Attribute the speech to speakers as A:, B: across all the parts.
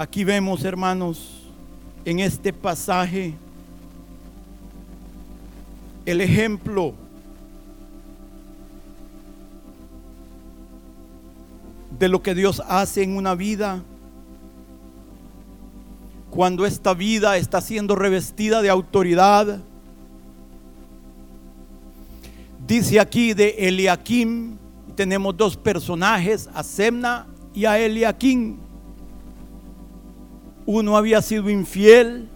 A: Aquí vemos, hermanos, en este pasaje el ejemplo de lo que Dios hace en una vida cuando esta vida está siendo revestida de autoridad. Dice aquí de Eliakim, tenemos dos personajes, a Semna y a Eliakim. Uno había sido infiel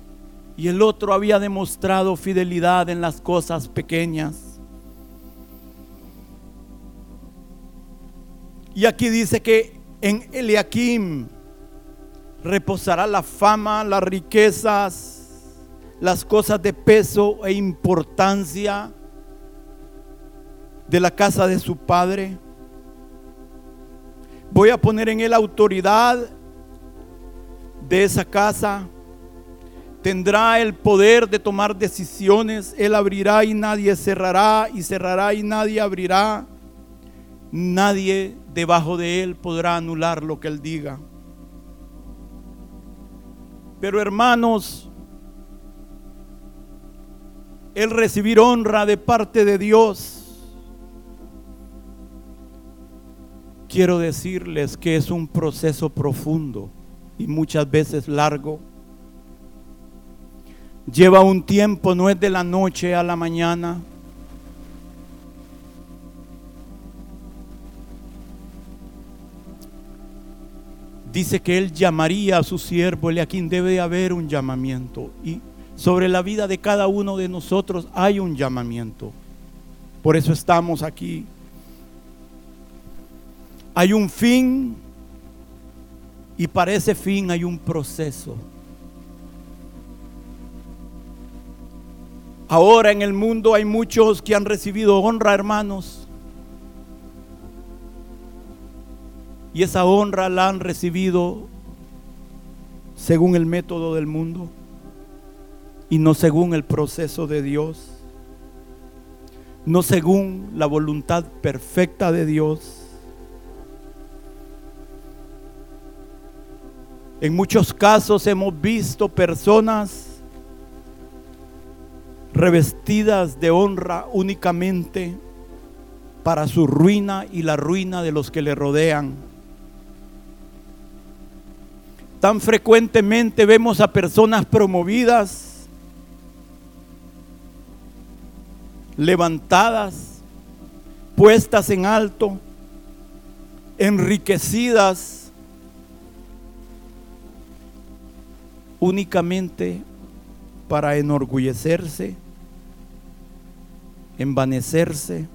A: y el otro había demostrado fidelidad en las cosas pequeñas. Y aquí dice que en Eliakim reposará la fama, las riquezas, las cosas de peso e importancia de la casa de su padre. Voy a poner en él autoridad de esa casa. Tendrá el poder de tomar decisiones. Él abrirá y nadie cerrará y cerrará y nadie abrirá. Nadie debajo de él podrá anular lo que él diga. Pero hermanos, el recibir honra de parte de Dios, quiero decirles que es un proceso profundo y muchas veces largo. Lleva un tiempo, no es de la noche a la mañana. Dice que él llamaría a su siervo quien Debe de haber un llamamiento. Y sobre la vida de cada uno de nosotros hay un llamamiento. Por eso estamos aquí. Hay un fin y para ese fin hay un proceso. Ahora en el mundo hay muchos que han recibido honra, hermanos. Y esa honra la han recibido según el método del mundo y no según el proceso de Dios, no según la voluntad perfecta de Dios. En muchos casos hemos visto personas revestidas de honra únicamente para su ruina y la ruina de los que le rodean. Tan frecuentemente vemos a personas promovidas, levantadas, puestas en alto, enriquecidas únicamente para enorgullecerse, envanecerse,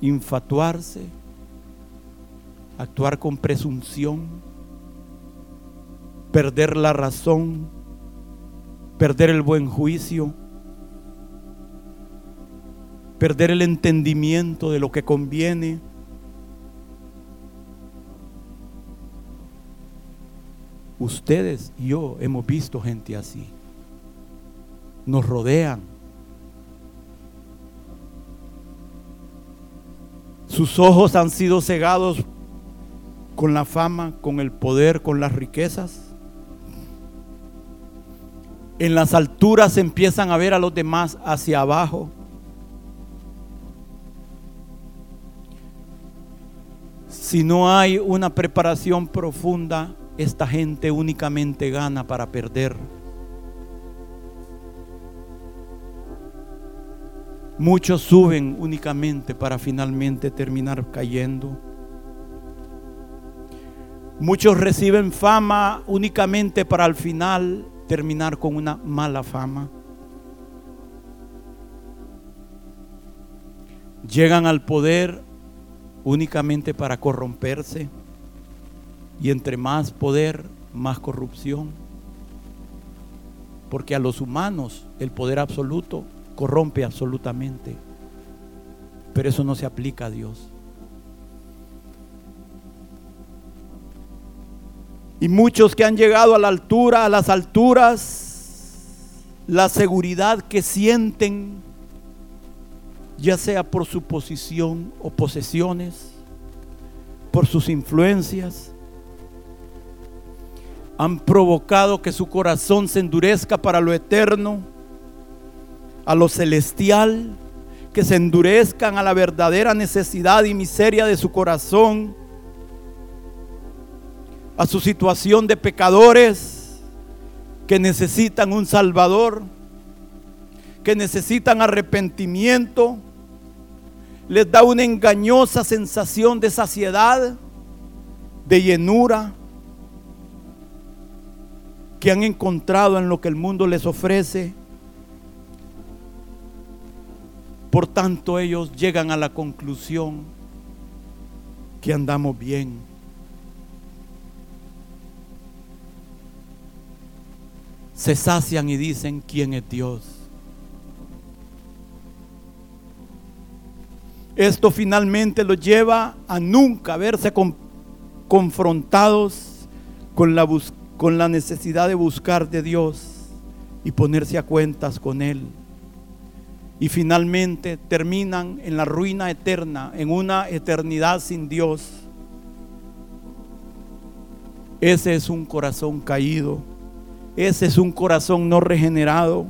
A: infatuarse, actuar con presunción, perder la razón, perder el buen juicio, perder el entendimiento de lo que conviene Ustedes y yo hemos visto gente así. Nos rodean. Sus ojos han sido cegados con la fama, con el poder, con las riquezas. En las alturas empiezan a ver a los demás hacia abajo. Si no hay una preparación profunda, esta gente únicamente gana para perder. Muchos suben únicamente para finalmente terminar cayendo. Muchos reciben fama únicamente para al final terminar con una mala fama. Llegan al poder únicamente para corromperse. Y entre más poder, más corrupción. Porque a los humanos el poder absoluto corrompe absolutamente. Pero eso no se aplica a Dios. Y muchos que han llegado a la altura, a las alturas, la seguridad que sienten, ya sea por su posición o posesiones, por sus influencias, han provocado que su corazón se endurezca para lo eterno, a lo celestial, que se endurezcan a la verdadera necesidad y miseria de su corazón, a su situación de pecadores que necesitan un Salvador, que necesitan arrepentimiento, les da una engañosa sensación de saciedad, de llenura, que han encontrado en lo que el mundo les ofrece. Por tanto, ellos llegan a la conclusión que andamos bien. Se sacian y dicen, ¿quién es Dios? Esto finalmente los lleva a nunca verse confrontados con la, con la necesidad de buscar de Dios y ponerse a cuentas con Él. Y finalmente terminan en la ruina eterna, en una eternidad sin Dios. Ese es un corazón caído. Ese es un corazón no regenerado.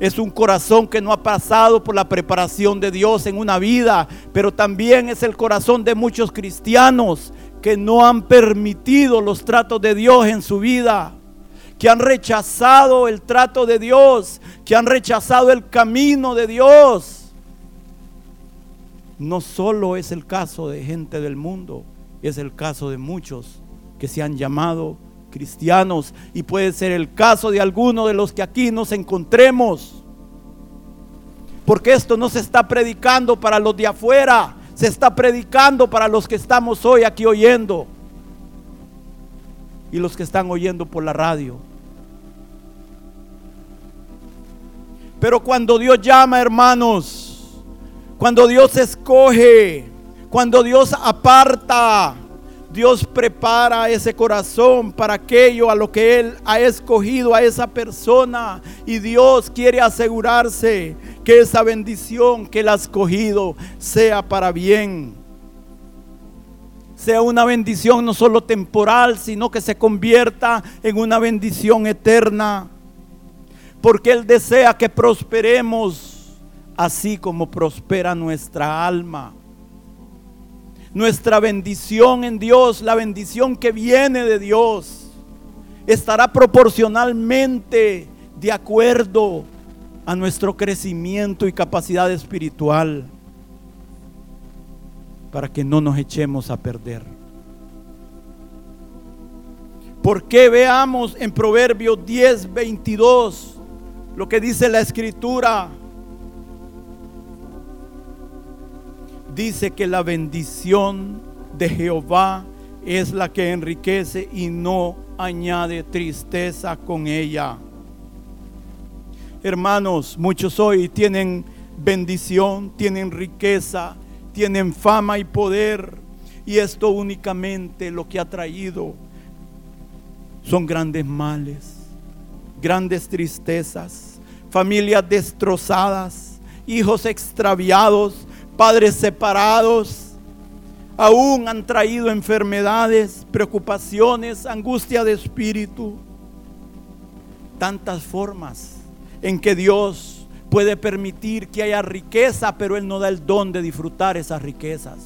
A: Es un corazón que no ha pasado por la preparación de Dios en una vida, pero también es el corazón de muchos cristianos que no han permitido los tratos de Dios en su vida, que han rechazado el trato de Dios, que han rechazado el camino de Dios. No solo es el caso de gente del mundo, es el caso de muchos que se han llamado cristianos y puede ser el caso de alguno de los que aquí nos encontremos. Porque esto no se está predicando para los de afuera, se está predicando para los que estamos hoy aquí oyendo y los que están oyendo por la radio. Pero cuando Dios llama, hermanos, cuando Dios escoge, cuando Dios aparta, Dios prepara ese corazón para aquello a lo que Él ha escogido a esa persona. Y Dios quiere asegurarse que esa bendición que Él ha escogido sea para bien. Sea una bendición no solo temporal, sino que se convierta en una bendición eterna. Porque Él desea que prosperemos así como prospera nuestra alma nuestra bendición en Dios, la bendición que viene de Dios, estará proporcionalmente de acuerdo a nuestro crecimiento y capacidad espiritual para que no nos echemos a perder. Porque veamos en Proverbios 10, 22 lo que dice la escritura. Dice que la bendición de Jehová es la que enriquece y no añade tristeza con ella. Hermanos, muchos hoy tienen bendición, tienen riqueza, tienen fama y poder. Y esto únicamente lo que ha traído son grandes males, grandes tristezas, familias destrozadas, hijos extraviados, padres separados, aún han traído enfermedades, preocupaciones, angustia de espíritu, tantas formas en que Dios puede permitir que haya riqueza, pero Él no da el don de disfrutar esas riquezas.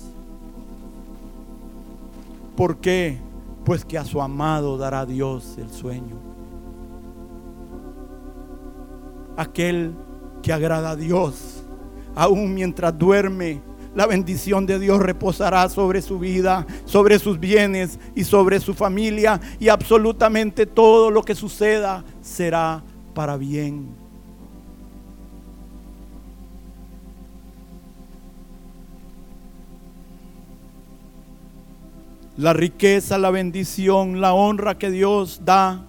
A: ¿Por qué? Pues que a su amado dará Dios el sueño. Aquel que agrada a Dios aún mientras duerme, la bendición de Dios reposará sobre su vida, sobre sus bienes y sobre su familia. Y absolutamente todo lo que suceda será para bien. La riqueza, la bendición, la honra que Dios da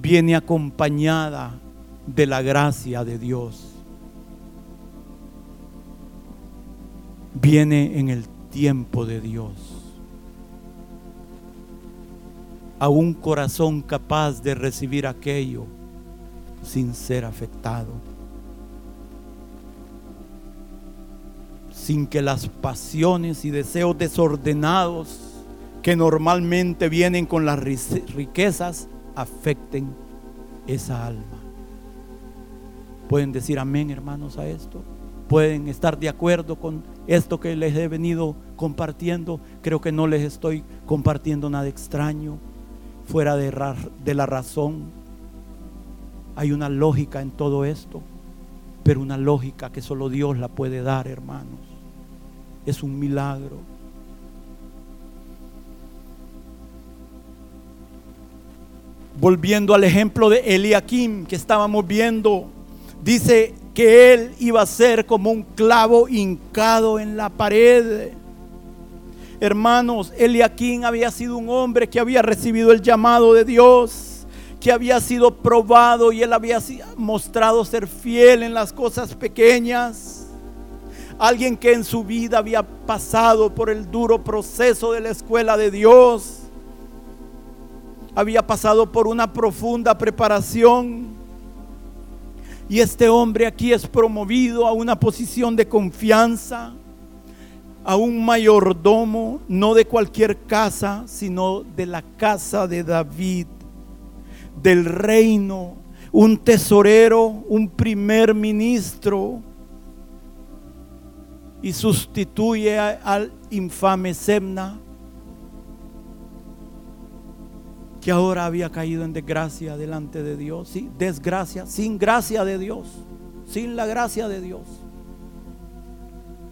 A: viene acompañada de la gracia de Dios. Viene en el tiempo de Dios. A un corazón capaz de recibir aquello sin ser afectado. Sin que las pasiones y deseos desordenados que normalmente vienen con las riquezas afecten esa alma. ¿Pueden decir amén, hermanos, a esto? ¿Pueden estar de acuerdo con esto que les he venido compartiendo? Creo que no les estoy compartiendo nada extraño, fuera de, de la razón. Hay una lógica en todo esto, pero una lógica que solo Dios la puede dar, hermanos. Es un milagro. volviendo al ejemplo de Eliakim que estábamos viendo, dice que él iba a ser como un clavo hincado en la pared. Hermanos, Eliakim había sido un hombre que había recibido el llamado de Dios, que había sido probado y él había mostrado ser fiel en las cosas pequeñas. Alguien que en su vida había pasado por el duro proceso de la escuela de Dios había pasado por una profunda preparación. Y este hombre aquí es promovido a una posición de confianza, a un mayordomo, no de cualquier casa, sino de la casa de David, del reino, un tesorero, un primer ministro, y sustituye al infame Semna que ahora había caído en desgracia delante de Dios. Sí, desgracia, sin gracia de Dios, sin la gracia de Dios.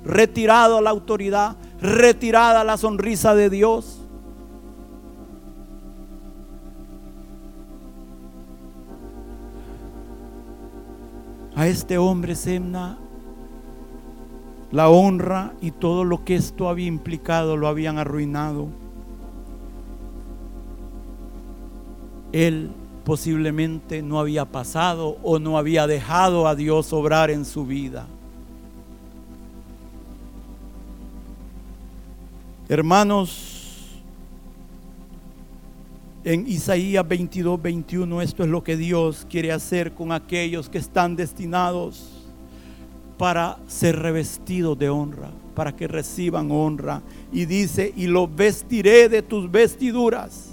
A: Retirado la autoridad, retirada la sonrisa de Dios. A este hombre Semna la honra y todo lo que esto había implicado lo habían arruinado. Él posiblemente no había pasado o no había dejado a Dios obrar en su vida. Hermanos, en Isaías 22, 21, esto es lo que Dios quiere hacer con aquellos que están destinados para ser revestidos de honra, para que reciban honra. Y dice, y los vestiré de tus vestiduras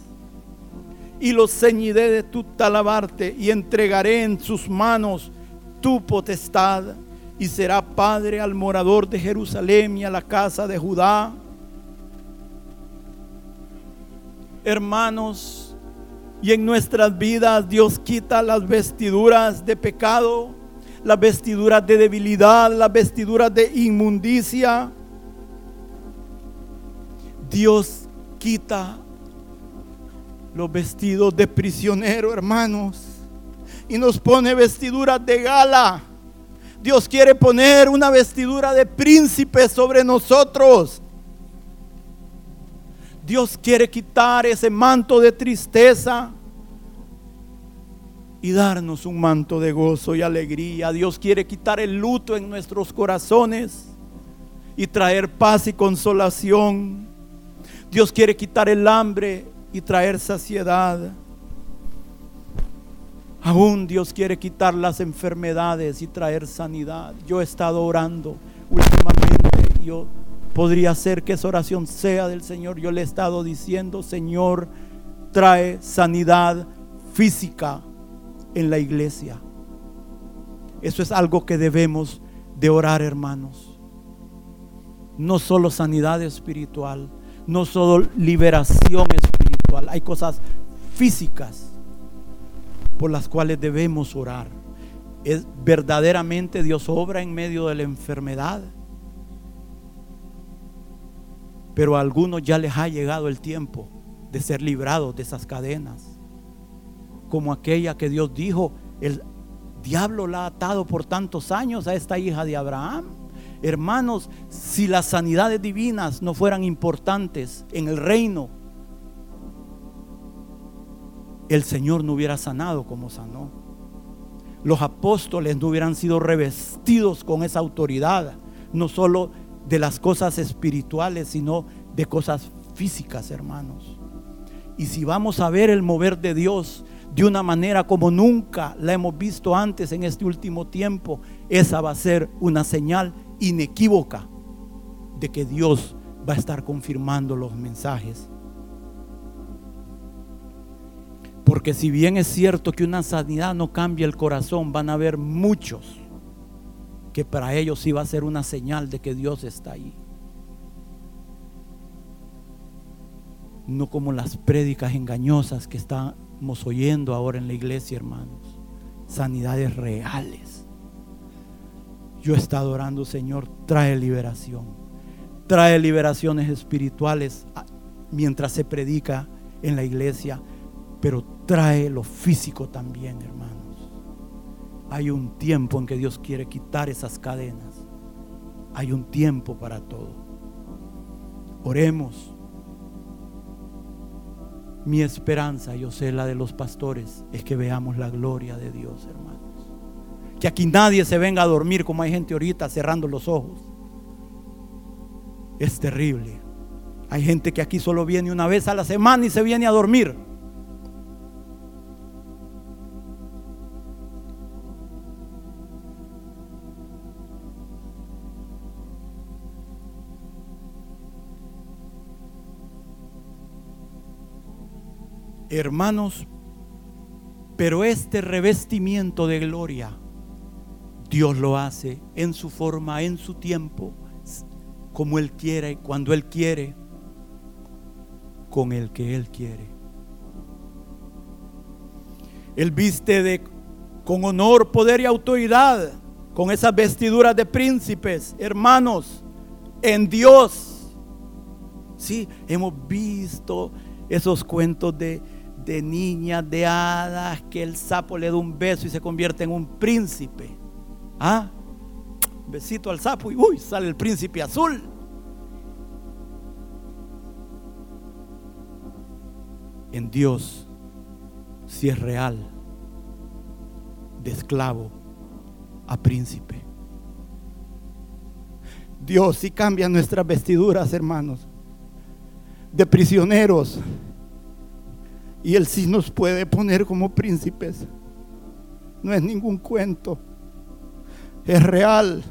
A: y los ceñiré de tu talabarte y entregaré en sus manos tu potestad y será padre al morador de Jerusalén y a la casa de Judá. Hermanos, y en nuestras vidas Dios quita las vestiduras de pecado, las vestiduras de debilidad, las vestiduras de inmundicia. Dios quita los vestidos de prisionero, hermanos, y nos pone vestiduras de gala. Dios quiere poner una vestidura de príncipe sobre nosotros. Dios quiere quitar ese manto de tristeza y darnos un manto de gozo y alegría. Dios quiere quitar el luto en nuestros corazones y traer paz y consolación. Dios quiere quitar el hambre y traer saciedad. Aún Dios quiere quitar las enfermedades y traer sanidad. Yo he estado orando últimamente. Yo podría ser que esa oración sea del Señor. Yo le he estado diciendo, Señor, trae sanidad física en la iglesia. Eso es algo que debemos de orar, hermanos. No solo sanidad espiritual, no solo liberación espiritual, hay cosas físicas por las cuales debemos orar. Es verdaderamente Dios obra en medio de la enfermedad. Pero a algunos ya les ha llegado el tiempo de ser librados de esas cadenas. Como aquella que Dios dijo, el diablo la ha atado por tantos años a esta hija de Abraham. Hermanos, si las sanidades divinas no fueran importantes en el reino, el Señor no hubiera sanado como sanó. Los apóstoles no hubieran sido revestidos con esa autoridad, no solo de las cosas espirituales, sino de cosas físicas, hermanos. Y si vamos a ver el mover de Dios de una manera como nunca la hemos visto antes en este último tiempo, esa va a ser una señal inequívoca de que Dios va a estar confirmando los mensajes Porque si bien es cierto que una sanidad no cambia el corazón, van a haber muchos que para ellos sí va a ser una señal de que Dios está ahí. No como las prédicas engañosas que estamos oyendo ahora en la iglesia, hermanos. Sanidades reales. Yo he estado orando, Señor, trae liberación. Trae liberaciones espirituales mientras se predica en la iglesia, pero trae lo físico también, hermanos. Hay un tiempo en que Dios quiere quitar esas cadenas. Hay un tiempo para todo. Oremos. Mi esperanza, yo sé la de los pastores, es que veamos la gloria de Dios, hermanos. Que aquí nadie se venga a dormir como hay gente ahorita cerrando los ojos. Es terrible. Hay gente que aquí solo viene una vez a la semana y se viene a dormir. Hermanos, pero este revestimiento de gloria, Dios lo hace en su forma, en su tiempo, como Él quiere, cuando Él quiere con el que Él quiere. Él viste de, con honor, poder y autoridad, con esas vestiduras de príncipes, hermanos, en Dios. Sí, hemos visto esos cuentos de, de niñas, de hadas, que el sapo le da un beso y se convierte en un príncipe. Ah, besito al sapo y uy, sale el príncipe azul. en Dios si es real, de esclavo a príncipe. Dios si cambia nuestras vestiduras, hermanos, de prisioneros. Y Él sí nos puede poner como príncipes. No es ningún cuento. Es real.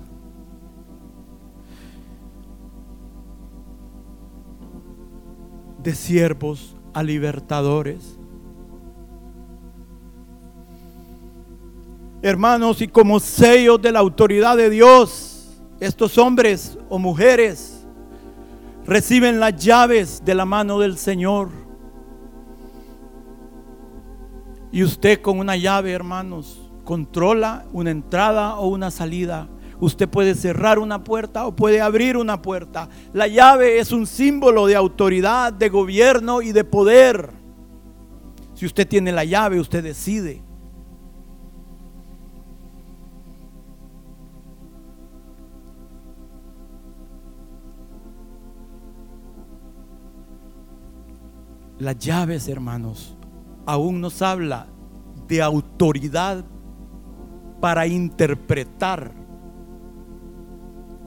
A: De siervos a libertadores. Hermanos, y como sellos de la autoridad de Dios, estos hombres o mujeres reciben las llaves de la mano del Señor. Y usted con una llave, hermanos, controla una entrada o una salida. Usted puede cerrar una puerta o puede abrir una puerta. La llave es un símbolo de autoridad, de gobierno y de poder. Si usted tiene la llave, usted decide. Las llaves, hermanos, aún nos habla de autoridad para interpretar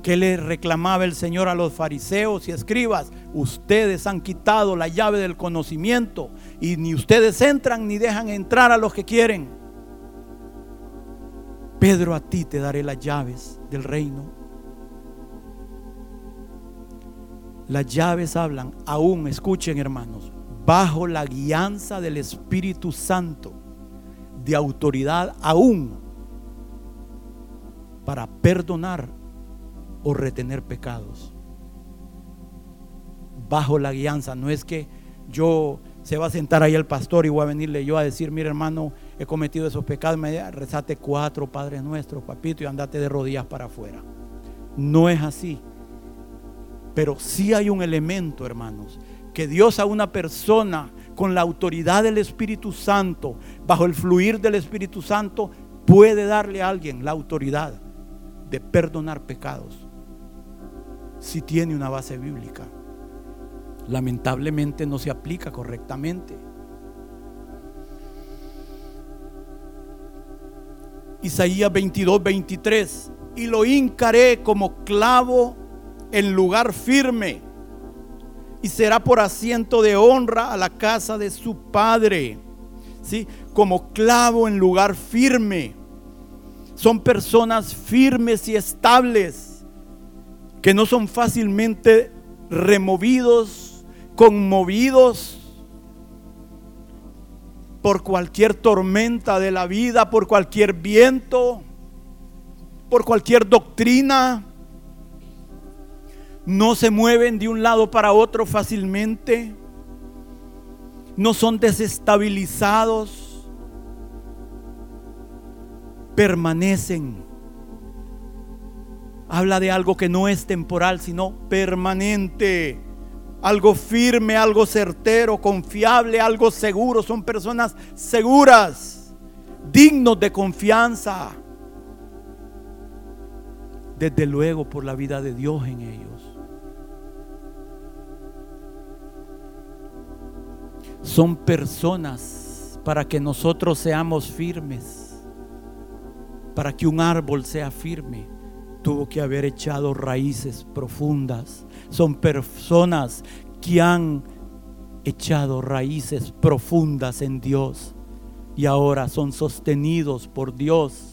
A: ¿Qué le reclamaba el Señor a los fariseos y escribas? Ustedes han quitado la llave del conocimiento y ni ustedes entran ni dejan entrar a los que quieren. Pedro, a ti te daré las llaves del reino. Las llaves hablan, aún, escuchen hermanos, bajo la guianza del Espíritu Santo, de autoridad aún, para perdonar o retener pecados. Bajo la guianza, no es que yo se va a sentar ahí el pastor y voy a venirle yo a decir, mire hermano, he cometido esos pecados, me rezate cuatro Padres Nuestros, papito, y andate de rodillas para afuera. No es así. Pero sí hay un elemento, hermanos, que Dios a una persona con la autoridad del Espíritu Santo, bajo el fluir del Espíritu Santo, puede darle a alguien la autoridad de perdonar pecados si tiene una base bíblica. Lamentablemente no se aplica correctamente. Isaías 22, 23. Y lo hincaré como clavo en lugar firme. Y será por asiento de honra a la casa de su padre. ¿Sí? Como clavo en lugar firme. Son personas firmes y estables que no son fácilmente removidos, conmovidos. por cualquier tormenta de la vida, por cualquier viento, por cualquier doctrina. No se mueven de un lado para otro fácilmente. No son desestabilizados. Permanecen. Habla de algo que no es temporal, sino permanente algo firme, algo certero, confiable, algo seguro. Son personas seguras, dignos de confianza. Desde luego por la vida de Dios en ellos. Son personas para que nosotros seamos firmes. Para que un árbol sea firme, tuvo que haber echado raíces profundas son personas que han echado raíces profundas en Dios y ahora son sostenidos por Dios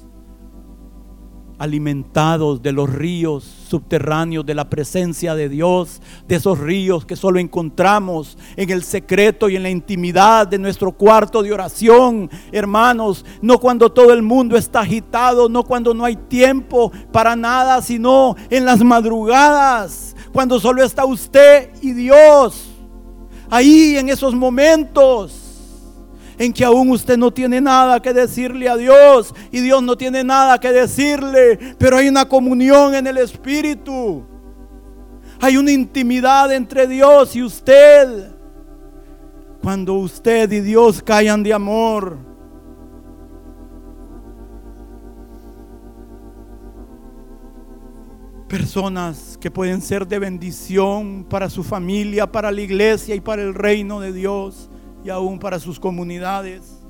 A: alimentados de los ríos subterráneos de la presencia de Dios, de esos ríos que solo encontramos en el secreto y en la intimidad de nuestro cuarto de oración, hermanos, no cuando todo el mundo está agitado, no cuando no hay tiempo para nada, sino en las madrugadas, cuando solo está usted y Dios. Ahí en esos momentos en que aún usted no tiene nada que decirle a Dios y Dios no tiene nada que decirle, pero hay una comunión en el Espíritu. Hay una intimidad entre Dios y usted. Cuando usted y Dios callan de amor. Personas que pueden ser de bendición para su familia, para la iglesia y para el reino de Dios y aún para sus comunidades.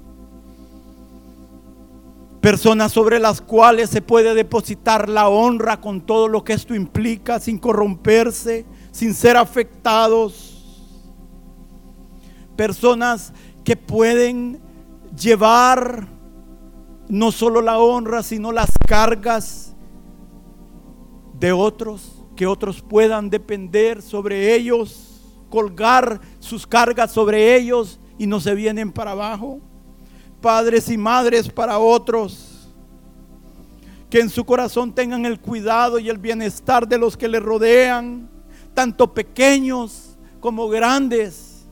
A: Personas sobre las cuales se puede depositar la honra con todo lo que esto implica, sin corromperse, sin ser afectados. Personas que pueden llevar no solo la honra, sino las cargas de otros, que otros puedan depender sobre ellos, colgar sus cargas sobre ellos y no se vienen para abajo. Padres y madres para otros. Que en su corazón tengan el cuidado y el bienestar de los que le rodean, tanto pequeños como grandes.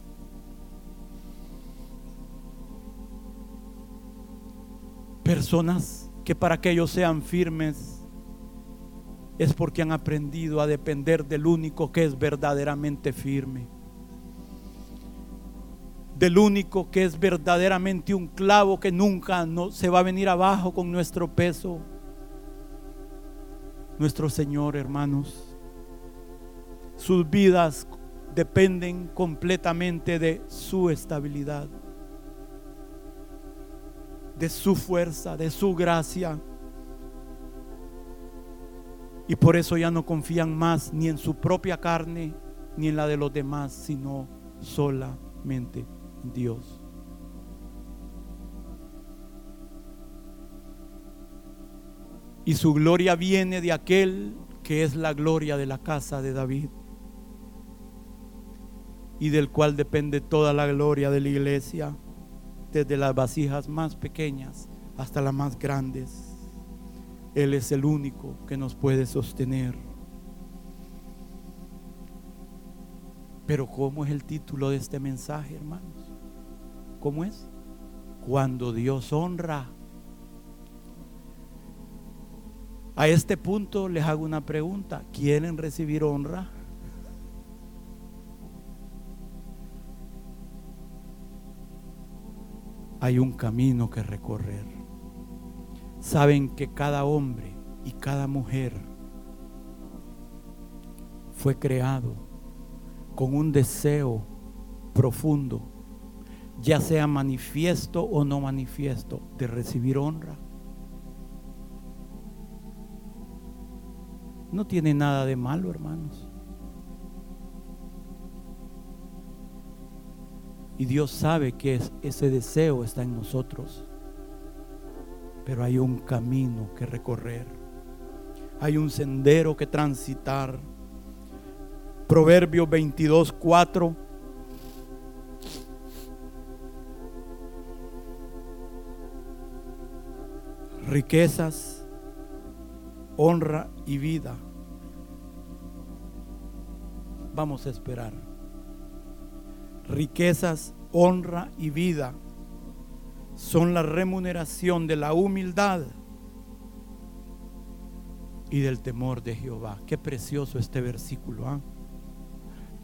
A: Personas que para que ellos sean firmes es porque han aprendido a depender del único que es verdaderamente firme del único que es verdaderamente un clavo que nunca no, se va a venir abajo con nuestro peso. Nuestro Señor, hermanos. Sus vidas dependen completamente de su estabilidad, de su fuerza, de su gracia. Y por eso ya no confían más ni en su propia carne ni en la de los demás, sino solamente Dios. Y su gloria viene de aquel que es la gloria de la casa de David y del cual depende toda la gloria de la iglesia, desde las vasijas más pequeñas hasta las más grandes. Él es el único que nos puede sostener. Pero ¿cómo es el título de este mensaje, hermanos? ¿Cómo es? Cuando Dios honra. A este punto les hago una pregunta. ¿Quieren recibir honra? Hay un camino que recorrer. Saben que cada hombre y cada mujer fue creado con un deseo profundo ya sea manifiesto o no manifiesto, de recibir honra. No tiene nada de malo, hermanos. Y Dios sabe que ese deseo está en nosotros. Pero hay un camino que recorrer. Hay un sendero que transitar. Proverbio 22, 4 riquezas, honra y vida. Vamos a esperar. Riquezas, honra y vida son la remuneración de la humildad y del temor de Jehová. Qué precioso este versículo. ¿ah?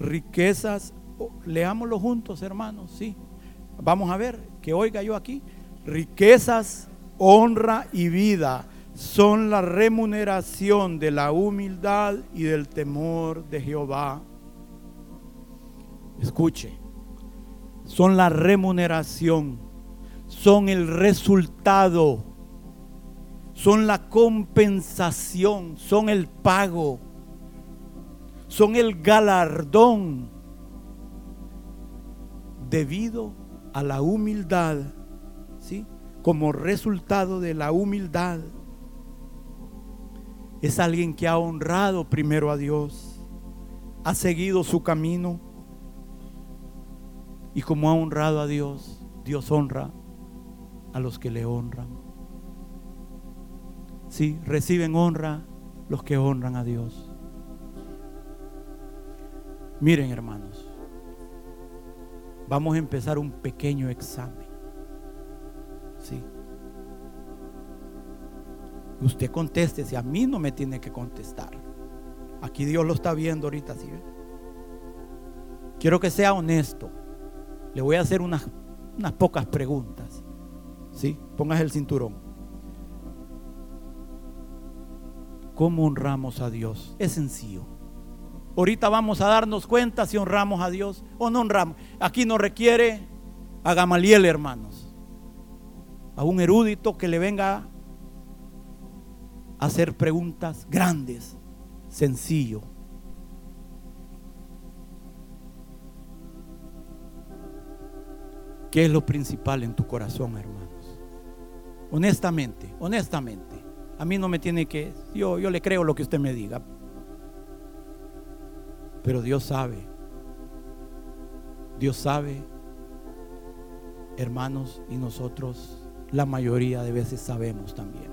A: Riquezas, leámoslo juntos, hermanos, sí. Vamos a ver, que oiga yo aquí. Riquezas, honra y vida son la remuneración de la humildad y del temor de Jehová. Escuche, son la remuneración, son el resultado, son la compensación, son el pago, son el galardón debido a la humildad. Como resultado de la humildad. Es alguien que ha honrado primero a Dios, ha seguido su camino y como ha honrado a Dios, Dios honra a los que le honran. Sí, reciben honra los que honran a Dios. Miren hermanos, vamos a empezar un pequeño examen. Usted conteste, si a mí no me tiene que contestar. Aquí Dios lo está viendo ahorita, ¿sí? Quiero que sea honesto. Le voy a hacer unas, unas pocas preguntas. ¿Sí? Pongas el cinturón. ¿Cómo honramos a Dios? Es sencillo. Ahorita vamos a darnos cuenta si honramos a Dios o no honramos. Aquí no requiere a Gamaliel, hermanos. A un erudito que le venga hacer preguntas grandes. Sencillo. ¿Qué es lo principal en tu corazón, hermanos? Honestamente, honestamente. A mí no me tiene que, yo, yo le creo lo que usted me diga. Pero Dios sabe. Dios sabe, hermanos, y nosotros la mayoría de veces sabemos también.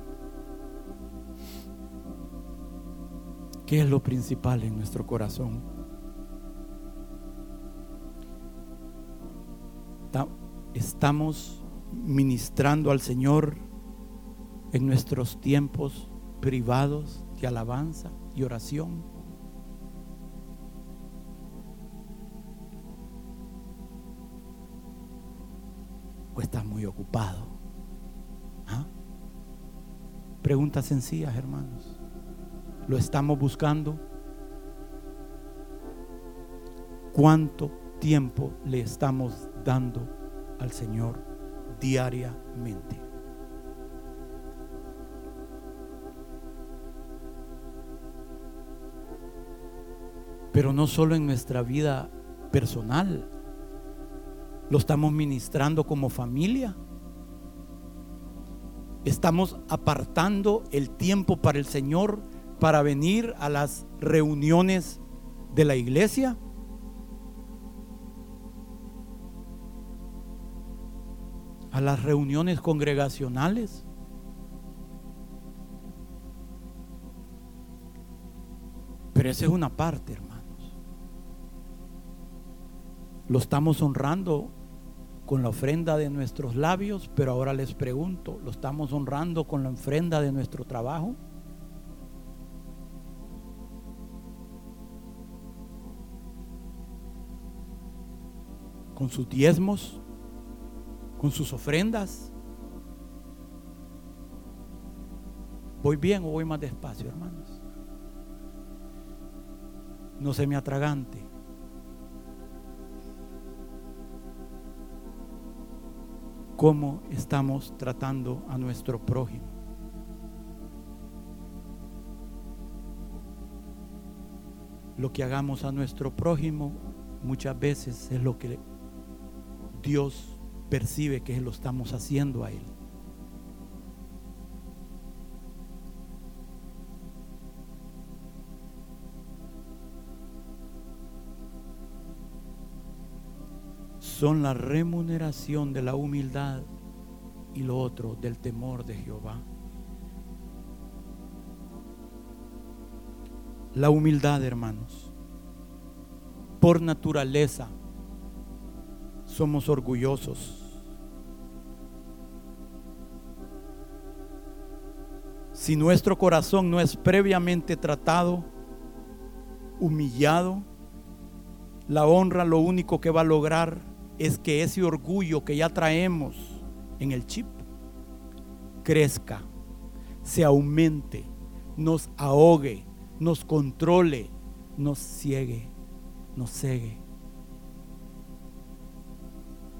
A: ¿Qué es lo principal en nuestro corazón? estamos ministrando al Señor en nuestros tiempos privados de alabanza y oración. ¿O estás muy ocupado? ¿Ah? Preguntas sencillas, hermanos. ¿Lo estamos buscando? ¿Cuánto tiempo le estamos dando al Señor diariamente. Pero no solo en nuestra vida personal, lo estamos ministrando como familia. Estamos apartando el tiempo para el Señor para venir a las reuniones de la iglesia. a las reuniones congregacionales. Pero esa es una parte, hermanos. Lo estamos honrando con la ofrenda de nuestros labios, pero ahora les pregunto, ¿lo estamos honrando con la ofrenda de nuestro trabajo? ¿Con sus diezmos? con sus ofrendas. ¿Voy bien o voy más despacio, hermanos? No se me atragante. ¿Cómo estamos tratando a nuestro prójimo? Lo que hagamos a nuestro prójimo muchas veces es lo que Dios percibe que lo estamos haciendo a Él. Son la remuneración de la humildad y lo otro del temor de Jehová. La humildad, hermanos, por naturaleza somos orgullosos. Si nuestro corazón no es previamente tratado, humillado, la honra lo único que va a lograr es que ese orgullo que ya traemos en el chip crezca, se aumente, nos ahogue, nos controle, nos ciegue, nos cegue.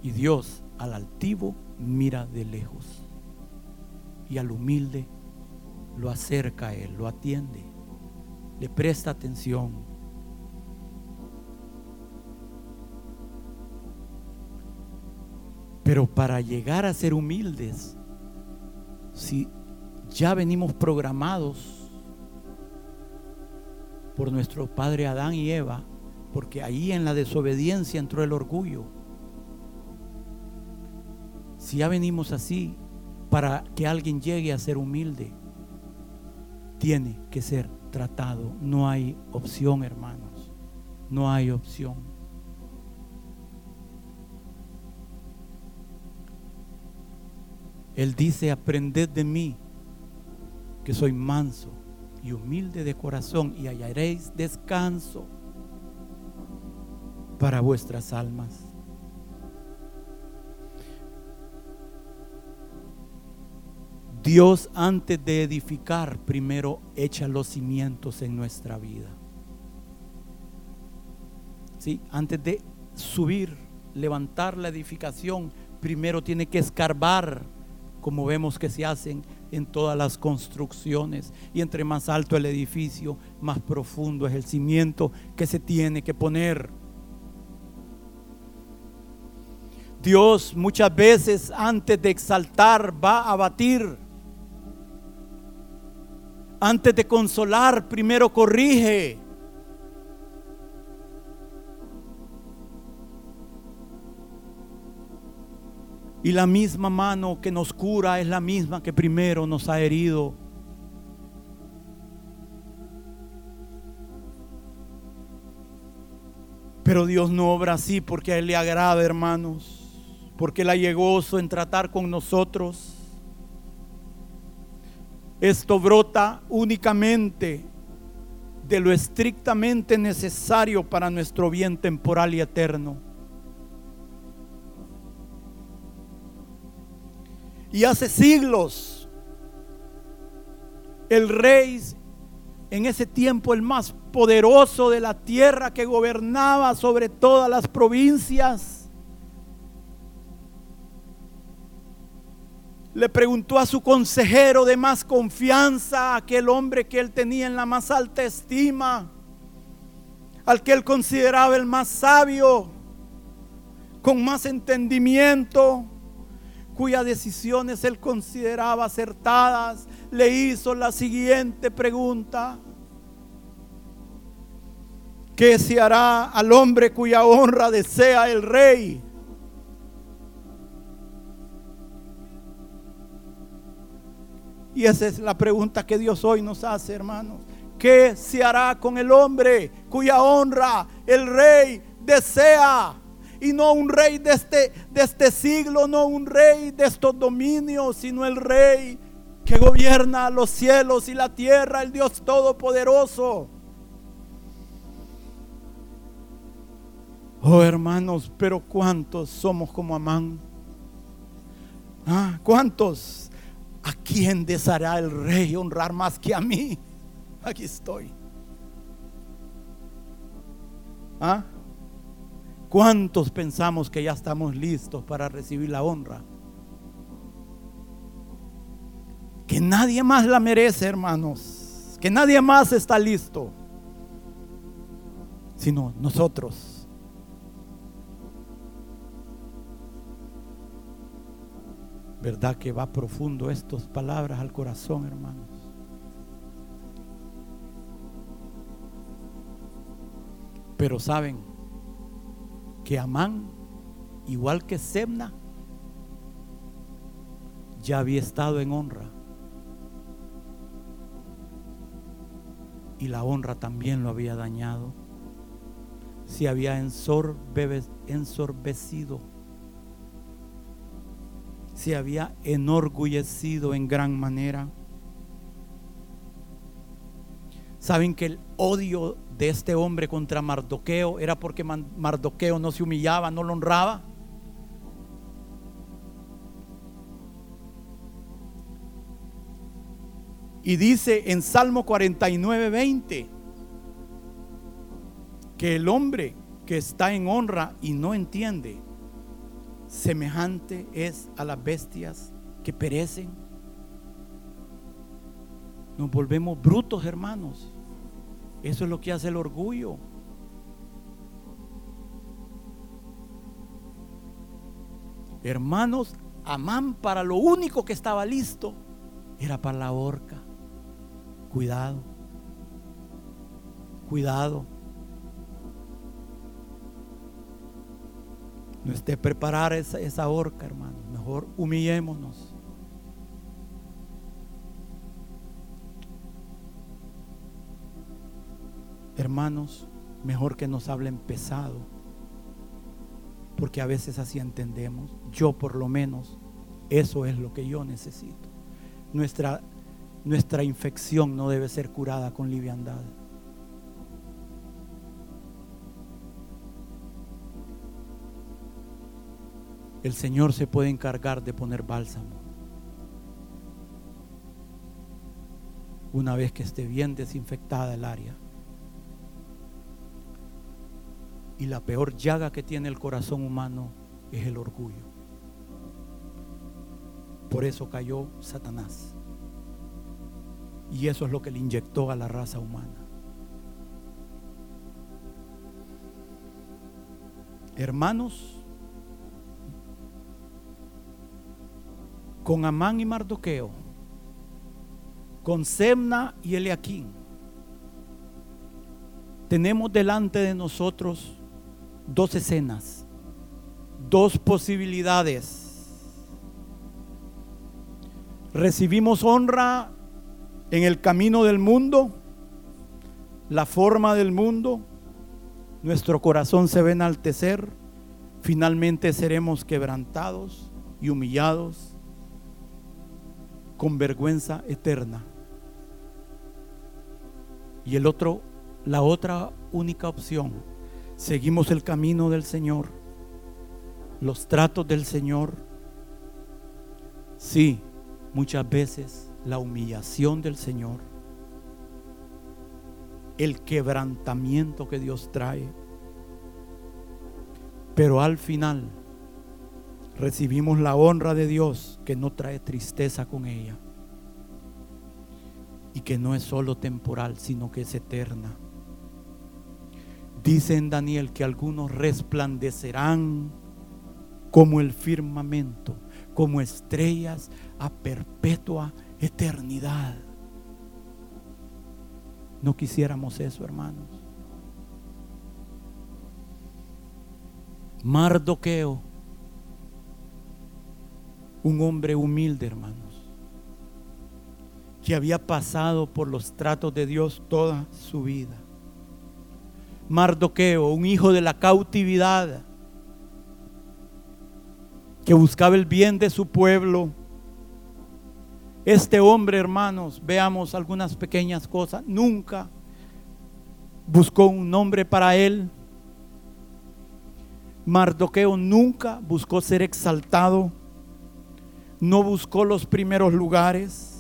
A: Y Dios al altivo mira de lejos y al humilde lo acerca a Él, lo atiende, le presta atención. Pero para llegar a ser humildes, si ya venimos programados por nuestro padre Adán y Eva, porque ahí en la desobediencia entró el orgullo. Si ya venimos así, para que alguien llegue a ser humilde, tiene que ser tratado. No hay opción, hermanos. No hay opción. Él dice, aprended de mí, que soy manso y humilde de corazón, y hallaréis descanso para vuestras almas. Dios antes de edificar, primero echa los cimientos en nuestra vida. ¿Sí? Antes de subir, levantar la edificación, primero tiene que escarbar, como vemos que se hacen en todas las construcciones. Y entre más alto el edificio, más profundo es el cimiento que se tiene que poner. Dios muchas veces antes de exaltar va a abatir. Antes de consolar, primero corrige. Y la misma mano que nos cura es la misma que primero nos ha herido. Pero Dios no obra así porque a Él le agrada, hermanos. Porque Él ha gozo en tratar con nosotros. Esto brota únicamente de lo estrictamente necesario para nuestro bien temporal y eterno. Y hace siglos, el rey, en ese tiempo el más poderoso de la tierra que gobernaba sobre todas las provincias, le preguntó a su consejero de más confianza, aquel hombre que él tenía en la más alta estima, al que él consideraba el más sabio, con más entendimiento, cuyas decisiones él consideraba acertadas, le hizo la siguiente pregunta. ¿Qué se hará al hombre cuya honra desea el rey? Y esa es la pregunta que Dios hoy nos hace, hermanos. ¿Qué se hará con el hombre cuya honra el rey desea? Y no un rey de este, de este siglo, no un rey de estos dominios, sino el rey que gobierna los cielos y la tierra, el Dios Todopoderoso. Oh hermanos, pero ¿cuántos somos como Amán? ¿Ah? ¿Cuántos? ¿A quién deseará el rey honrar más que a mí? Aquí estoy. ¿Ah? ¿Cuántos pensamos que ya estamos listos para recibir la honra? Que nadie más la merece, hermanos. Que nadie más está listo. Sino nosotros. ¿Verdad que va profundo estas palabras al corazón, hermanos? Pero saben que Amán, igual que Semna, ya había estado en honra. y la honra también lo había dañado. Se había ensorbecido, se había enorgullecido en gran manera. Saben que el odio de este hombre contra Mardoqueo era porque Mardoqueo no se humillaba, no lo honraba. Y dice en Salmo 49, 20 que el hombre que está en honra y no entiende, semejante es a las bestias que perecen. Nos volvemos brutos, hermanos. Eso es lo que hace el orgullo. Hermanos, Amán para lo único que estaba listo era para la horca. Cuidado. Cuidado. No esté preparar esa, esa horca, hermano. Mejor humillémonos. Hermanos, mejor que nos hablen pesado. Porque a veces así entendemos. Yo por lo menos, eso es lo que yo necesito. Nuestra nuestra infección no debe ser curada con liviandad. El Señor se puede encargar de poner bálsamo. Una vez que esté bien desinfectada el área. Y la peor llaga que tiene el corazón humano es el orgullo. Por eso cayó Satanás. Y eso es lo que le inyectó a la raza humana. Hermanos, con Amán y Mardoqueo, con Semna y Eliaquín, tenemos delante de nosotros dos escenas, dos posibilidades. Recibimos honra en el camino del mundo, la forma del mundo, nuestro corazón se a enaltecer, finalmente seremos quebrantados y humillados con vergüenza eterna. Y el otro, la otra única opción, seguimos el camino del Señor, los tratos del Señor. Sí, muchas veces la humillación del Señor, el quebrantamiento que Dios trae. Pero al final recibimos la honra de Dios que no trae tristeza con ella y que no es solo temporal, sino que es eterna. Dice en Daniel que algunos resplandecerán como el firmamento, como estrellas a perpetua eternidad. No quisiéramos eso, hermanos. Mardoqueo, un hombre humilde, hermanos, que había pasado por los tratos de Dios toda su vida. Mardoqueo, un hijo de la cautividad, que buscaba el bien de su pueblo este hombre, hermanos, veamos algunas pequeñas cosas. Nunca buscó un nombre para él. Mardoqueo nunca buscó ser exaltado. No buscó los primeros lugares.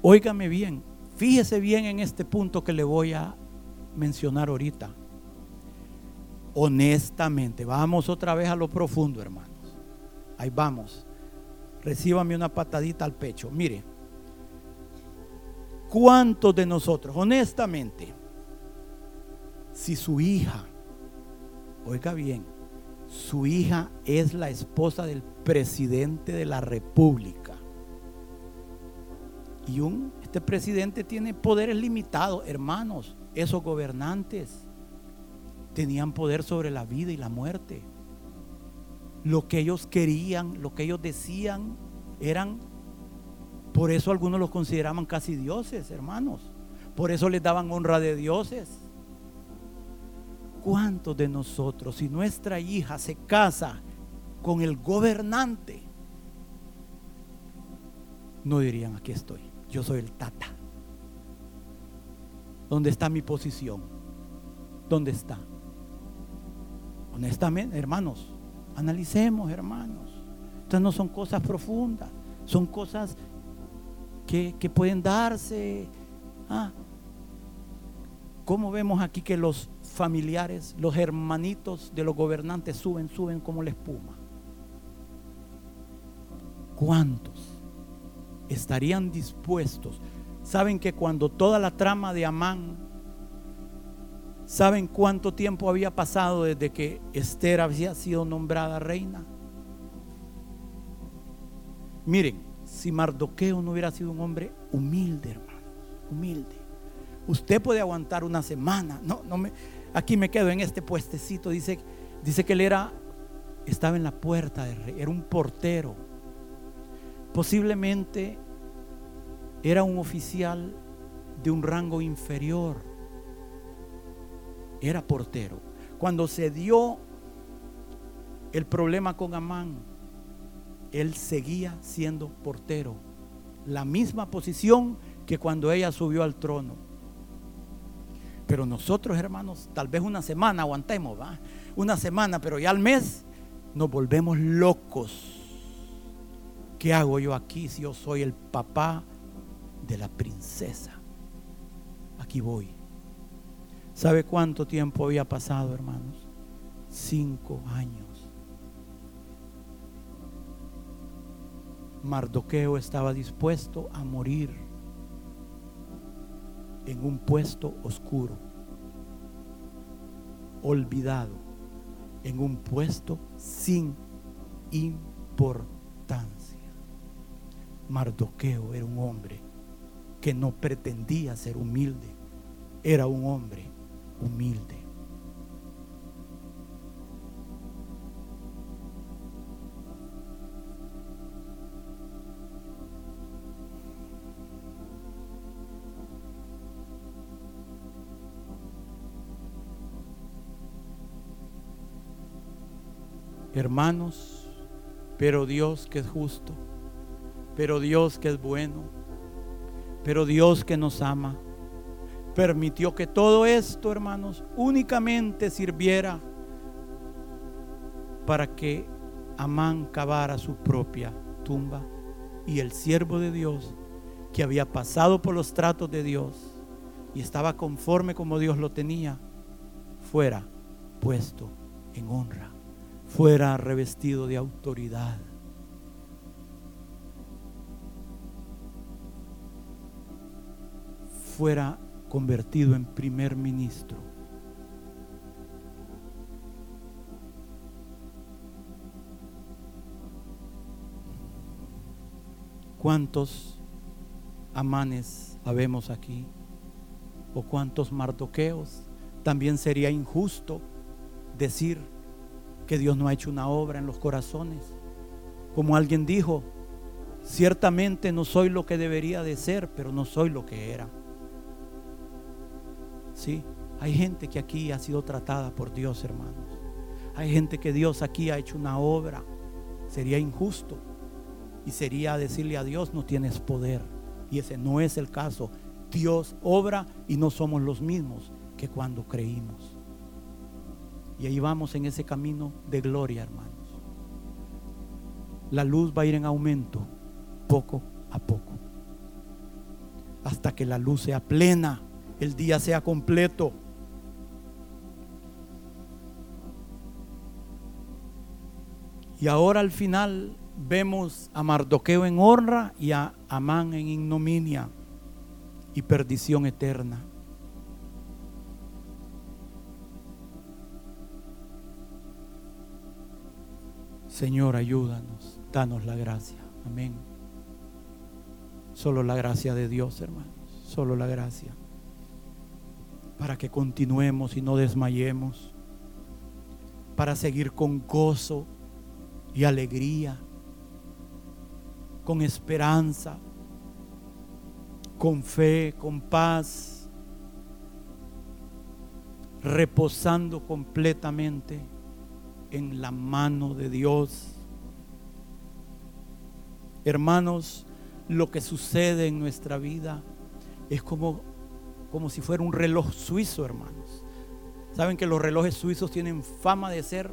A: Óigame bien, fíjese bien en este punto que le voy a mencionar ahorita. Honestamente, vamos otra vez a lo profundo, hermano. Ahí vamos. Recíbame una patadita al pecho. Mire, ¿cuántos de nosotros, honestamente, si su hija, oiga bien, su hija es la esposa del presidente de la República, y un, este presidente tiene poderes limitados, hermanos, esos gobernantes tenían poder sobre la vida y la muerte lo que ellos querían, lo que ellos decían, eran Por eso algunos los consideraban casi dioses, hermanos. Por eso les daban honra de dioses. ¿Cuántos de nosotros, si nuestra hija se casa con el gobernante, no dirían, aquí estoy, yo soy el tata? ¿Dónde está mi posición? ¿Dónde está? Honestamente, hermanos, analicemos, hermanos. Estas no son cosas profundas, son cosas que, pueden darse. Ah, ¿Cómo vemos aquí que los familiares, los hermanitos de los gobernantes suben, suben como la espuma? ¿Cuántos estarían dispuestos? Saben que cuando toda la trama de Amán, ¿saben cuánto tiempo había pasado desde que Esther había sido nombrada reina? Miren, si Mardoqueo no hubiera sido un hombre humilde, hermano, humilde. Usted puede aguantar una semana. No, no me, aquí me quedo en este puestecito. Dice, dice que él era, estaba en la puerta del rey, era un portero. Posiblemente era un oficial de un rango inferior. Era portero. Cuando se dio el problema con Amán, él seguía siendo portero. La misma posición que cuando ella subió al trono. Pero nosotros, hermanos, tal vez una semana aguantemos, ¿va? Una semana, pero ya al mes nos volvemos locos. ¿Qué hago yo aquí si yo soy el papá de la princesa? Aquí voy. ¿Sabe cuánto tiempo había pasado, hermanos? Cinco años. Mardoqueo estaba dispuesto a morir en un puesto oscuro, olvidado, en un puesto sin importancia. Mardoqueo era un hombre que no pretendía ser humilde, era un hombre humilde. Hermanos, pero Dios que es justo, pero Dios que es bueno, pero Dios que nos ama, permitió que todo esto, hermanos, únicamente sirviera para que Amán cavara su propia tumba. Y el siervo de Dios que había pasado por los tratos de Dios y estaba conforme como Dios lo tenía, fuera puesto en honra fuera revestido de autoridad. fuera convertido en primer ministro. ¿Cuántos amanes habemos aquí? ¿O cuántos mardoqueos? También sería injusto decir que Dios no ha hecho una obra en los corazones. Como alguien dijo, ciertamente no soy lo que debería de ser, pero no soy lo que era. Sí, hay gente que aquí ha sido tratada por Dios, hermanos. Hay gente que Dios aquí ha hecho una obra. Sería injusto y sería decirle a Dios, no tienes poder. Y ese no es el caso. Dios obra y no somos los mismos que cuando creímos. Y ahí vamos en ese camino de gloria, hermanos. La luz va a ir en aumento poco a poco. Hasta que la luz sea plena, el día sea completo. Y ahora al final vemos a Mardoqueo en honra y a Amán en ignominia y perdición eterna. Señor, ayúdanos, danos la gracia. Amén. Solo la gracia de Dios, hermanos. Solo la gracia. Para que continuemos y no desmayemos. Para seguir con gozo y alegría. Con esperanza. con fe, con paz, reposando completamente en la mano de Dios. Hermanos, lo que sucede en nuestra vida es como, como si fuera un reloj suizo, hermanos. Saben que los relojes suizos tienen fama de ser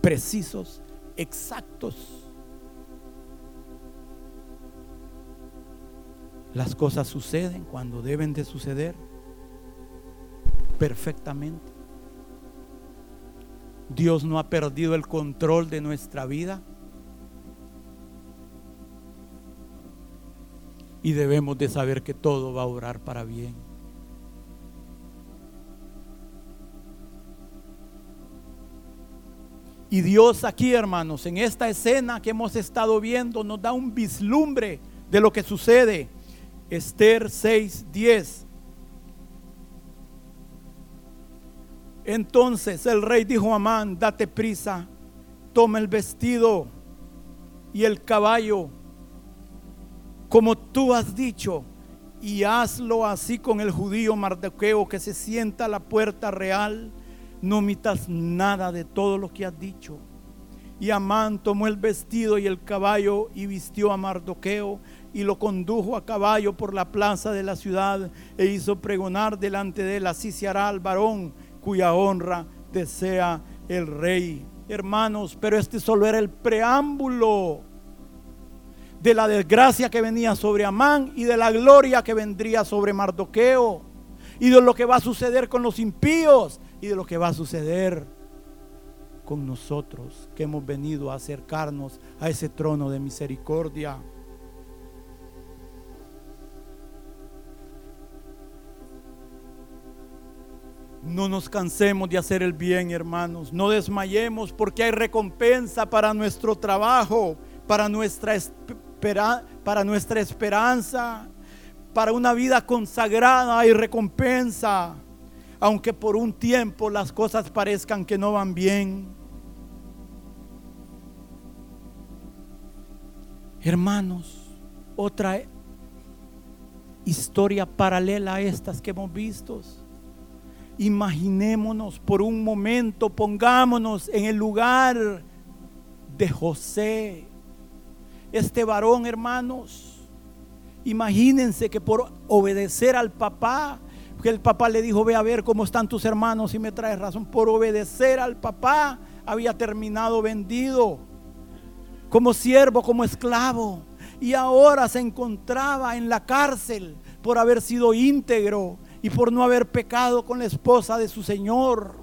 A: precisos, exactos. Las cosas suceden cuando deben de suceder perfectamente. Dios no ha perdido el control de nuestra vida. Y debemos de saber que todo va a orar para bien. Y Dios aquí, hermanos, en esta escena que hemos estado viendo, nos da un vislumbre de lo que sucede. Esther 6:10. Entonces el rey dijo a Amán, date prisa, toma el vestido y el caballo, como tú has dicho, y hazlo así con el judío Mardoqueo que se sienta a la puerta real. No omitas nada de todo lo que has dicho. Y Amán tomó el vestido y el caballo y vistió a Mardoqueo y lo condujo a caballo por la plaza de la ciudad e hizo pregonar delante de él, así se hará al varón cuya honra desea el rey. Hermanos, pero este solo era el preámbulo de la desgracia que venía sobre Amán y de la gloria que vendría sobre Mardoqueo y de lo que va a suceder con los impíos y de lo que va a suceder con nosotros que hemos venido a acercarnos a ese trono de misericordia. No nos cansemos de hacer el bien, hermanos. No desmayemos porque hay recompensa para nuestro trabajo, para nuestra, para nuestra esperanza, para una vida consagrada hay recompensa. Aunque por un tiempo las cosas parezcan que no van bien. Hermanos, otra historia paralela a estas que hemos visto Imaginémonos por un momento, pongámonos en el lugar de José. Este varón, hermanos, imagínense que por obedecer al papá, que el papá le dijo, ve a ver cómo están tus hermanos y me traes razón, por obedecer al papá había terminado vendido como siervo, como esclavo. Y ahora se encontraba en la cárcel por haber sido íntegro, y por no haber pecado con la esposa de su Señor.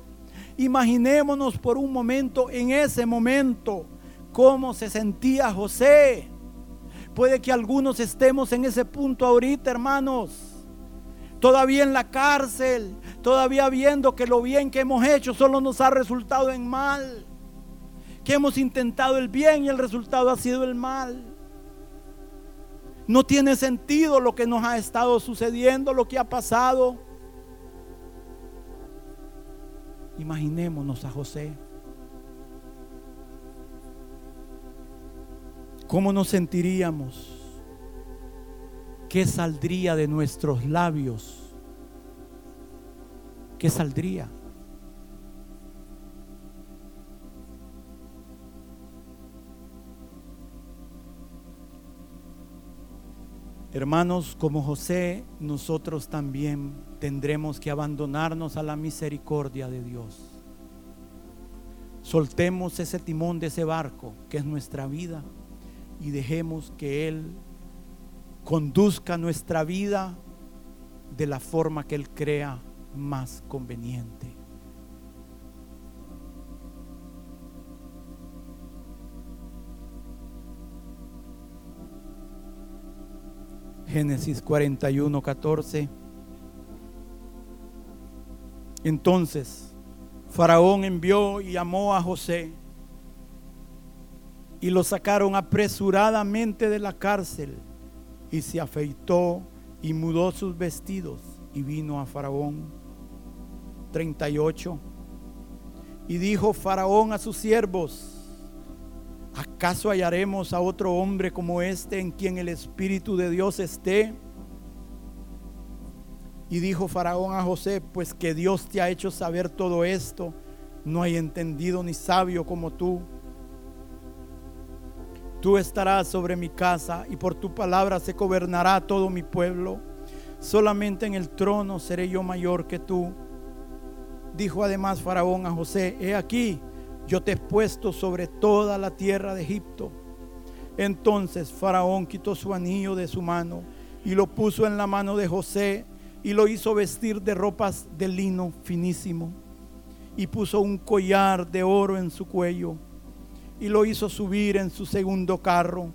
A: Imaginémonos por un momento, en ese momento, cómo se sentía José. Puede que algunos estemos en ese punto ahorita, hermanos. Todavía en la cárcel, todavía viendo que lo bien que hemos hecho solo nos ha resultado en mal. Que hemos intentado el bien y el resultado ha sido el mal. No tiene sentido lo que nos ha estado sucediendo, lo que ha pasado. Imaginémonos a José. ¿Cómo nos sentiríamos? ¿Qué saldría de nuestros labios? ¿Qué saldría? Hermanos, como José, nosotros también tendremos que abandonarnos a la misericordia de Dios. Soltemos ese timón de ese barco que es nuestra vida y dejemos que Él conduzca nuestra vida de la forma que Él crea más conveniente. Génesis 41, 14. Entonces, Faraón envió y llamó a José y lo sacaron apresuradamente de la cárcel y se afeitó y mudó sus vestidos y vino a Faraón 38 y dijo Faraón a sus siervos ¿Acaso hallaremos a otro hombre como este en quien el Espíritu de Dios esté? Y dijo Faraón a José, pues que Dios te ha hecho saber todo esto, no hay entendido ni sabio como tú. Tú estarás sobre mi casa y por tu palabra se gobernará todo mi pueblo. Solamente en el trono seré yo mayor que tú. Dijo además Faraón a José, he aquí, yo te he puesto sobre toda la tierra de Egipto. Entonces Faraón quitó su anillo de su mano y lo puso en la mano de José y lo hizo vestir de ropas de lino finísimo y puso un collar de oro en su cuello y lo hizo subir en su segundo carro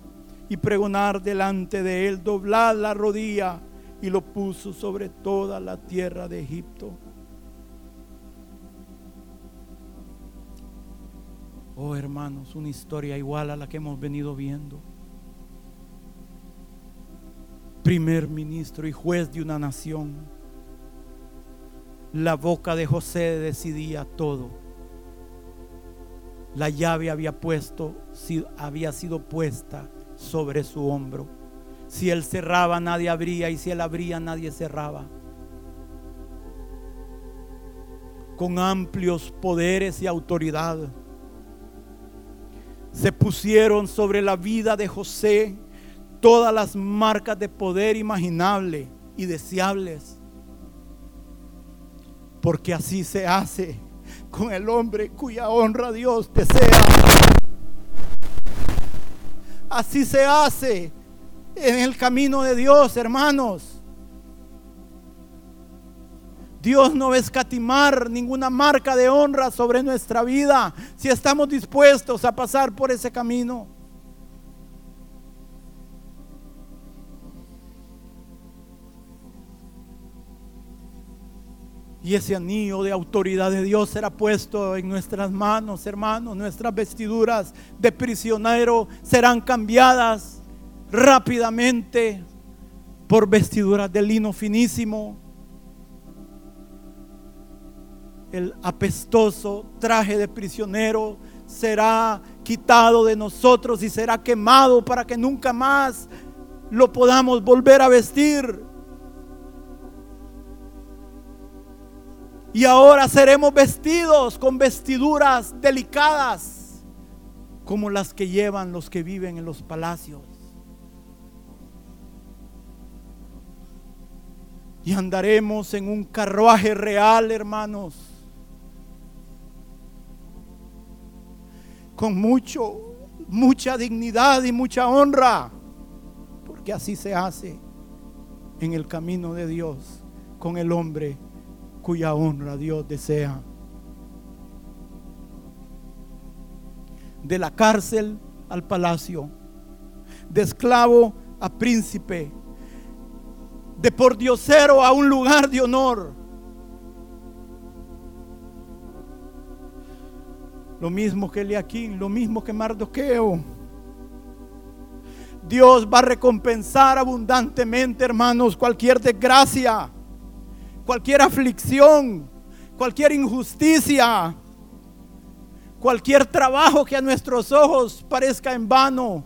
A: y pregonar delante de él, doblar la rodilla y lo puso sobre toda la tierra de Egipto. Oh hermanos, una historia igual a la que hemos venido viendo. Primer ministro y juez de una nación. La boca de José decidía todo. La llave había puesto, había sido puesta sobre su hombro. Si él cerraba, nadie abría, y si él abría, nadie cerraba. Con amplios poderes y autoridad se pusieron sobre la vida de José todas las marcas de poder imaginable y deseables. Porque así se hace con el hombre cuya honra Dios desea. Así se hace en el camino de Dios, hermanos. Dios no va a escatimar ninguna marca de honra sobre nuestra vida si estamos dispuestos a pasar por ese camino. Y ese anillo de autoridad de Dios será puesto en nuestras manos, hermanos. Nuestras vestiduras de prisionero serán cambiadas rápidamente por vestiduras de lino finísimo el apestoso traje de prisionero será quitado de nosotros y será quemado para que nunca más lo podamos volver a vestir. Y ahora seremos vestidos con vestiduras delicadas como las que llevan los que viven en los palacios. Y andaremos en un carruaje real, hermanos con mucho, mucha dignidad y mucha honra, porque así se hace en el camino de Dios con el hombre cuya honra Dios desea. De la cárcel al palacio, de esclavo a príncipe, de por diosero a un lugar de honor Lo mismo que Eliaquín, lo mismo que Mardoqueo. Dios va a recompensar abundantemente, hermanos, cualquier desgracia, cualquier aflicción, cualquier injusticia, cualquier trabajo que a nuestros ojos parezca en vano.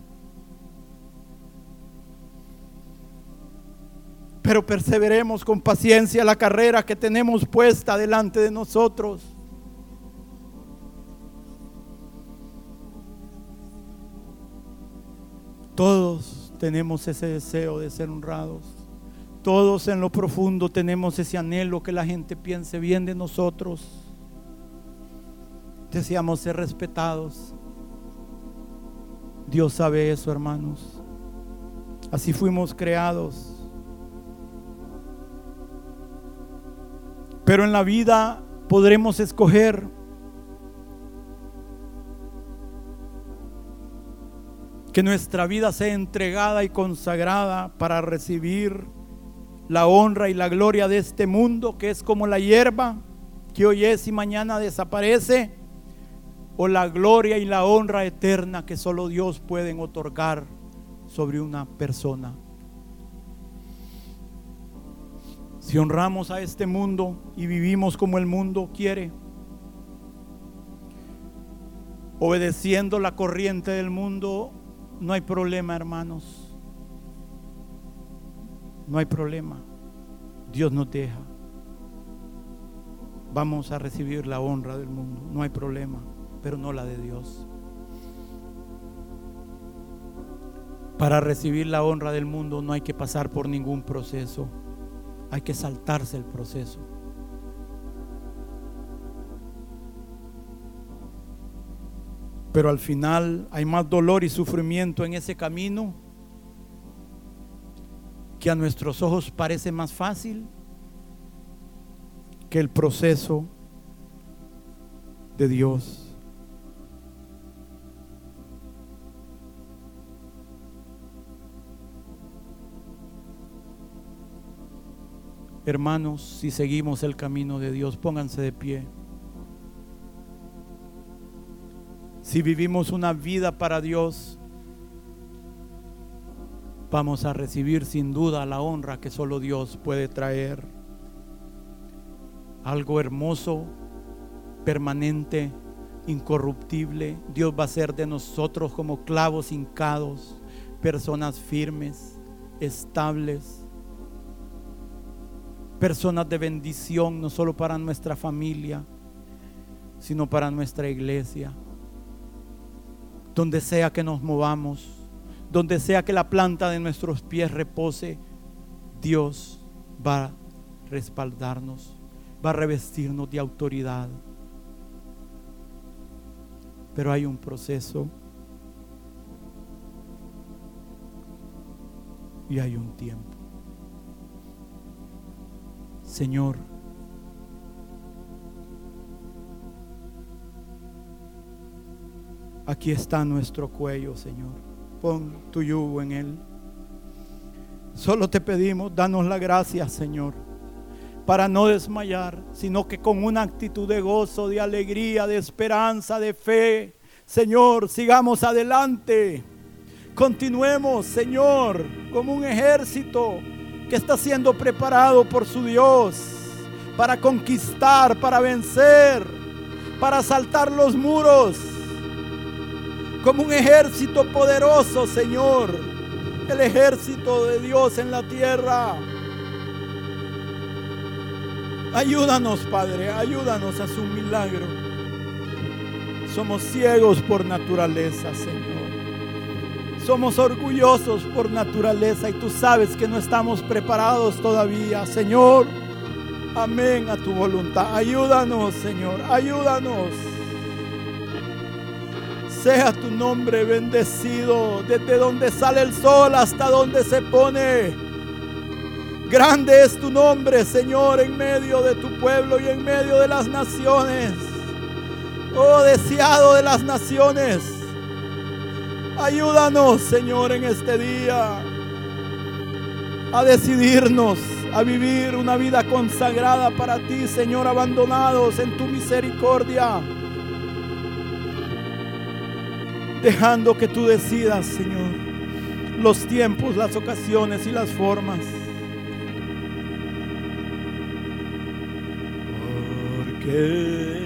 A: Pero perseveremos con paciencia la carrera que tenemos puesta delante de nosotros. Todos tenemos ese deseo de ser honrados. Todos en lo profundo tenemos ese anhelo que la gente piense bien de nosotros. Deseamos ser respetados. Dios sabe eso, hermanos. Así fuimos creados. Pero en la vida podremos escoger Que nuestra vida sea entregada y consagrada para recibir la honra y la gloria de este mundo que es como la hierba que hoy es y mañana desaparece, o la gloria y la honra eterna que solo Dios puede otorgar sobre una persona. Si honramos a este mundo y vivimos como el mundo quiere, obedeciendo la corriente del mundo, no hay problema, hermanos. No hay problema. Dios nos deja. Vamos a recibir la honra del mundo, no hay problema, pero no la de Dios. Para recibir la honra del mundo no hay que pasar por ningún proceso, hay que saltarse el proceso. Pero al final hay más dolor y sufrimiento en ese camino que a nuestros ojos parece más fácil que el proceso de Dios. Hermanos, si seguimos el camino de Dios, pónganse de pie. Si vivimos una vida para Dios, vamos a recibir sin duda la honra que solo Dios puede traer. Algo hermoso, permanente, incorruptible. Dios va a ser de nosotros como clavos hincados, personas firmes, estables, personas de bendición, no solo para nuestra familia, sino para nuestra iglesia. Donde sea que nos movamos, donde sea que la planta de nuestros pies repose, Dios va a respaldarnos, va a revestirnos de autoridad. Pero hay un proceso y hay un tiempo. Señor, aquí está nuestro cuello, Señor pon tu yugo en él. Solo te pedimos, danos la gracia, Señor, para no desmayar, sino que con una actitud de gozo, de alegría, de esperanza, de fe, Señor, sigamos adelante. Continuemos, Señor, como un ejército que está siendo preparado por su Dios para conquistar, para vencer, para saltar los muros como un ejército poderoso, Señor. El ejército de Dios en la tierra. Ayúdanos, Padre, ayúdanos a su milagro. Somos ciegos por naturaleza, Señor. Somos orgullosos por naturaleza y tú sabes que no estamos preparados todavía, Señor. Amén a tu voluntad. Ayúdanos, Señor. Ayúdanos. Sea tu nombre bendecido desde donde sale el sol hasta donde se pone. Grande es tu nombre, Señor, en medio de tu pueblo y en medio de las naciones. Oh, deseado de las naciones. Ayúdanos, Señor, en este día a decidirnos a vivir una vida consagrada para ti, Señor, abandonados en tu misericordia dejando que tú decidas, Señor, los tiempos, las ocasiones y las formas. Porque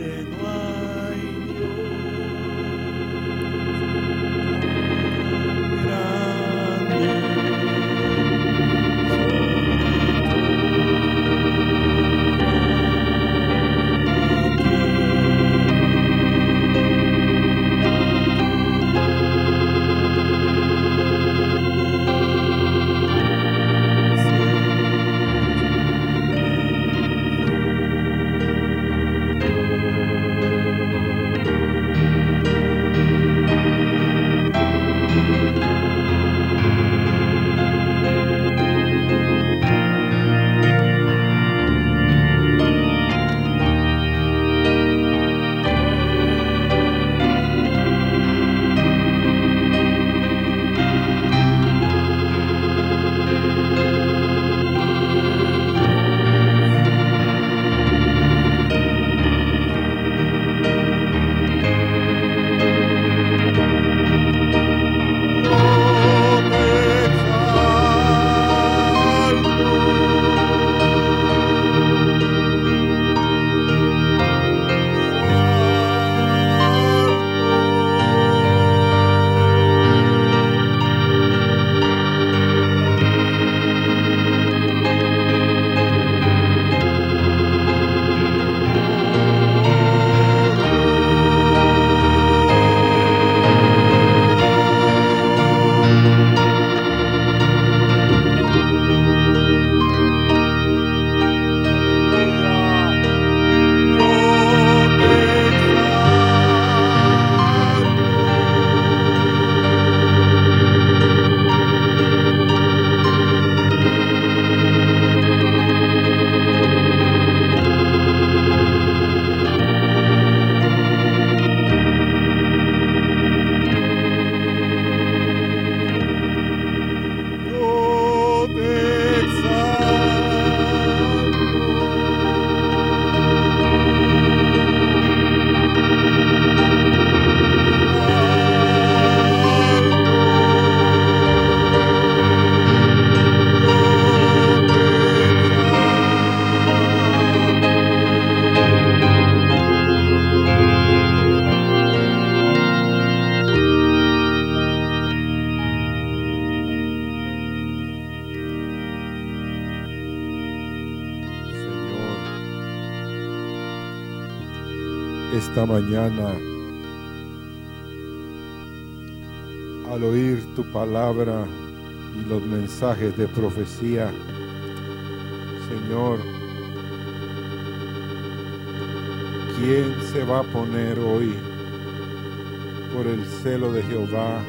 B: mensajes de profecía. Señor, ¿quién se va a poner hoy por el celo de Jehová?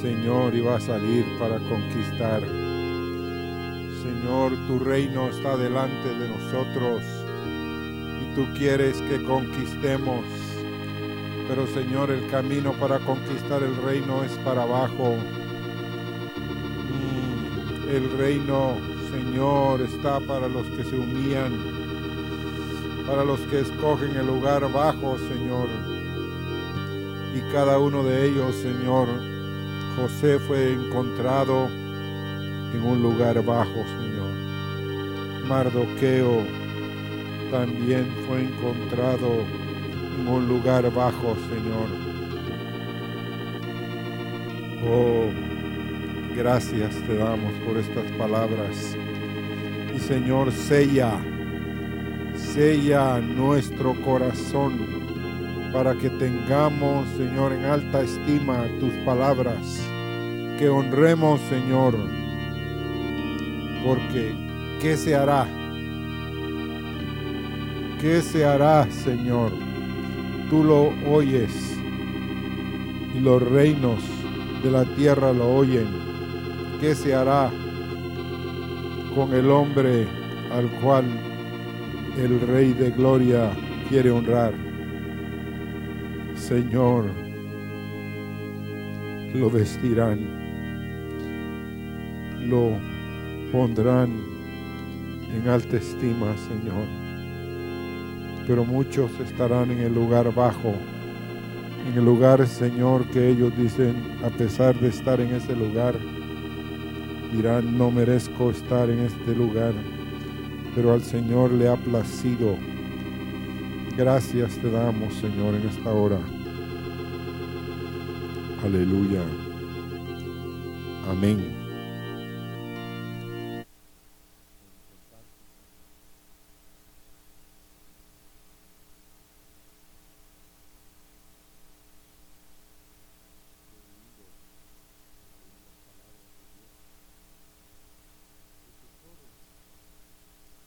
B: Señor, y va a salir para conquistar. Señor, tu reino está delante de nosotros y tú quieres que conquistemos. Pero Señor, el camino para conquistar el reino es para abajo. El reino, Señor, está para los que se humillan, para los que escogen el lugar bajo, Señor. Y cada uno de ellos, Señor, José fue encontrado en un lugar bajo, Señor. Mardoqueo también fue encontrado en un lugar bajo, Señor. Oh, gracias te damos por estas palabras. Y Señor, sella, sella nuestro corazón para que tengamos, Señor, en alta estima tus palabras. Que honremos, Señor, porque ¿qué se hará? ¿Qué se hará, Señor? Tú lo oyes y los reinos de la tierra lo oyen. ¿Qué se hará con el hombre al cual el Rey de Gloria quiere honrar? Señor, lo vestirán, lo pondrán en alta estima, Señor. Pero muchos estarán en el lugar bajo, en el lugar, Señor, que ellos dicen, a pesar de estar en ese lugar, dirán, no merezco estar en este lugar, pero al Señor le ha placido. Gracias te damos, Señor, en esta hora. Aleluya. Amén.